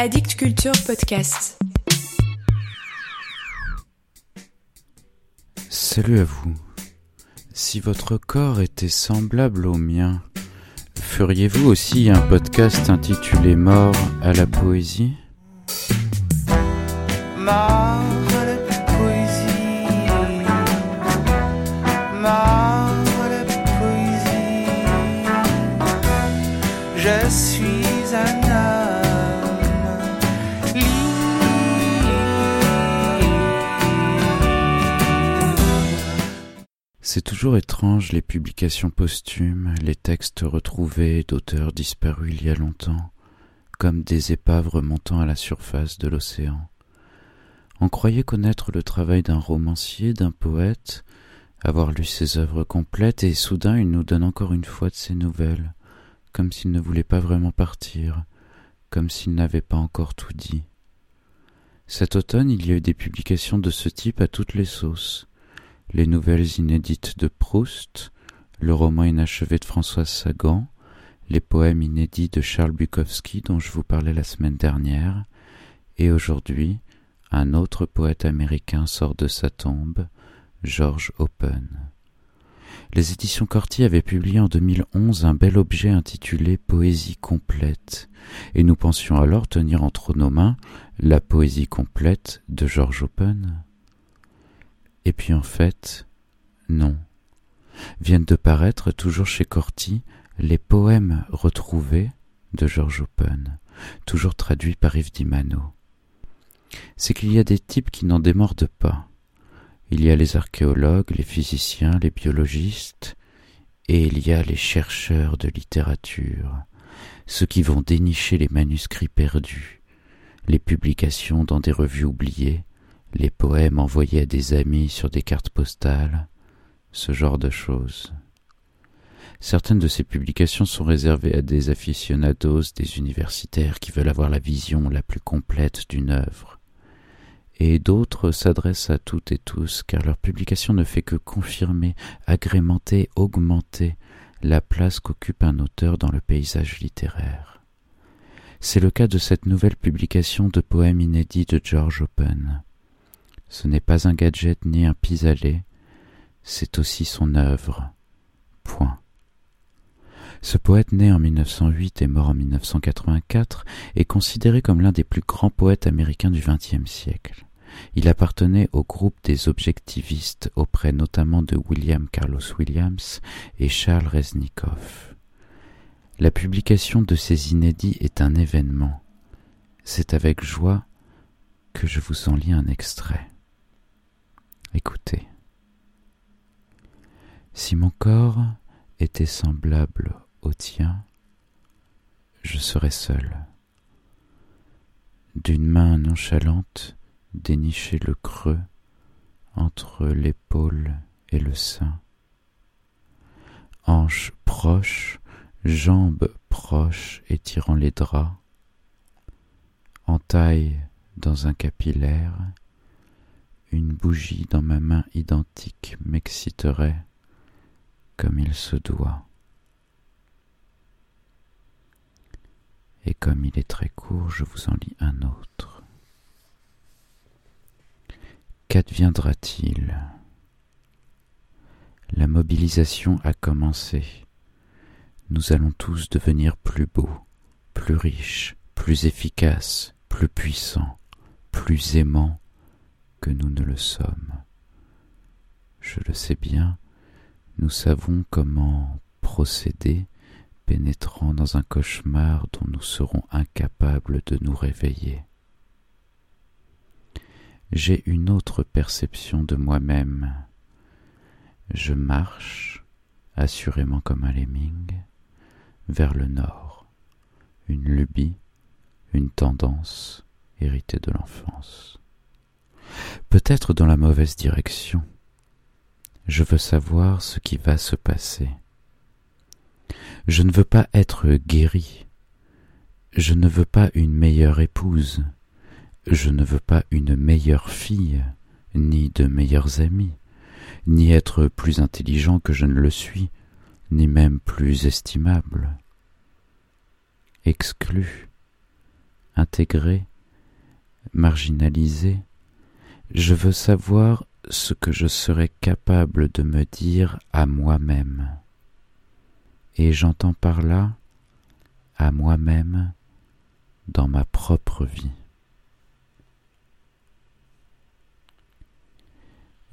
Addict Culture Podcast. Salut à vous. Si votre corps était semblable au mien, feriez-vous aussi un podcast intitulé Mort à la poésie? Mort C'est toujours étrange les publications posthumes, les textes retrouvés d'auteurs disparus il y a longtemps, comme des épaves remontant à la surface de l'océan. On croyait connaître le travail d'un romancier, d'un poète, avoir lu ses œuvres complètes, et soudain il nous donne encore une fois de ses nouvelles, comme s'il ne voulait pas vraiment partir, comme s'il n'avait pas encore tout dit. Cet automne, il y a eu des publications de ce type à toutes les sauces. Les nouvelles inédites de Proust, le roman inachevé de Françoise Sagan, les poèmes inédits de Charles Bukowski dont je vous parlais la semaine dernière, et aujourd'hui, un autre poète américain sort de sa tombe, George Open. Les éditions Corti avaient publié en 2011 un bel objet intitulé Poésie complète, et nous pensions alors tenir entre nos mains la poésie complète de George Open. Et puis en fait, non. Viennent de paraître, toujours chez Corti, les poèmes retrouvés de George Open, toujours traduits par Yves Dimano. C'est qu'il y a des types qui n'en démordent pas. Il y a les archéologues, les physiciens, les biologistes, et il y a les chercheurs de littérature, ceux qui vont dénicher les manuscrits perdus, les publications dans des revues oubliées, les poèmes envoyés à des amis sur des cartes postales, ce genre de choses. Certaines de ces publications sont réservées à des aficionados, des universitaires qui veulent avoir la vision la plus complète d'une œuvre. Et d'autres s'adressent à toutes et tous, car leur publication ne fait que confirmer, agrémenter, augmenter la place qu'occupe un auteur dans le paysage littéraire. C'est le cas de cette nouvelle publication de poèmes inédits de George Open. Ce n'est pas un gadget ni un pis-aller, c'est aussi son œuvre. Point. Ce poète né en 1908 et mort en 1984 est considéré comme l'un des plus grands poètes américains du XXe siècle. Il appartenait au groupe des objectivistes auprès notamment de William Carlos Williams et Charles Reznikoff. La publication de ces inédits est un événement. C'est avec joie que je vous en lis un extrait. Écoutez. Si mon corps était semblable au tien, je serais seul. D'une main nonchalante, dénicher le creux entre l'épaule et le sein. Hanches proches, jambes proches étirant les draps, entaille dans un capillaire, une bougie dans ma main identique m'exciterait comme il se doit. Et comme il est très court, je vous en lis un autre. Qu'adviendra-t-il? La mobilisation a commencé. Nous allons tous devenir plus beaux, plus riches, plus efficaces, plus puissants, plus aimants que nous ne le sommes. Je le sais bien, nous savons comment procéder pénétrant dans un cauchemar dont nous serons incapables de nous réveiller. J'ai une autre perception de moi-même. Je marche, assurément comme un lemming, vers le nord, une lubie, une tendance héritée de l'enfance. Peut-être dans la mauvaise direction. Je veux savoir ce qui va se passer. Je ne veux pas être guéri. Je ne veux pas une meilleure épouse. Je ne veux pas une meilleure fille, ni de meilleurs amis, ni être plus intelligent que je ne le suis, ni même plus estimable. Exclu, intégré, marginalisé, je veux savoir ce que je serais capable de me dire à moi-même. Et j'entends par là à moi-même dans ma propre vie.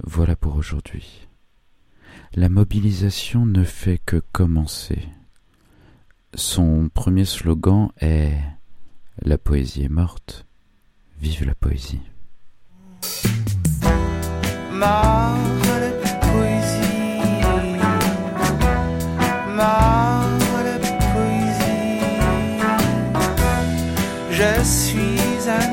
Voilà pour aujourd'hui. La mobilisation ne fait que commencer. Son premier slogan est La poésie est morte, vive la poésie. Mort de poésie, mort de poésie. Je suis un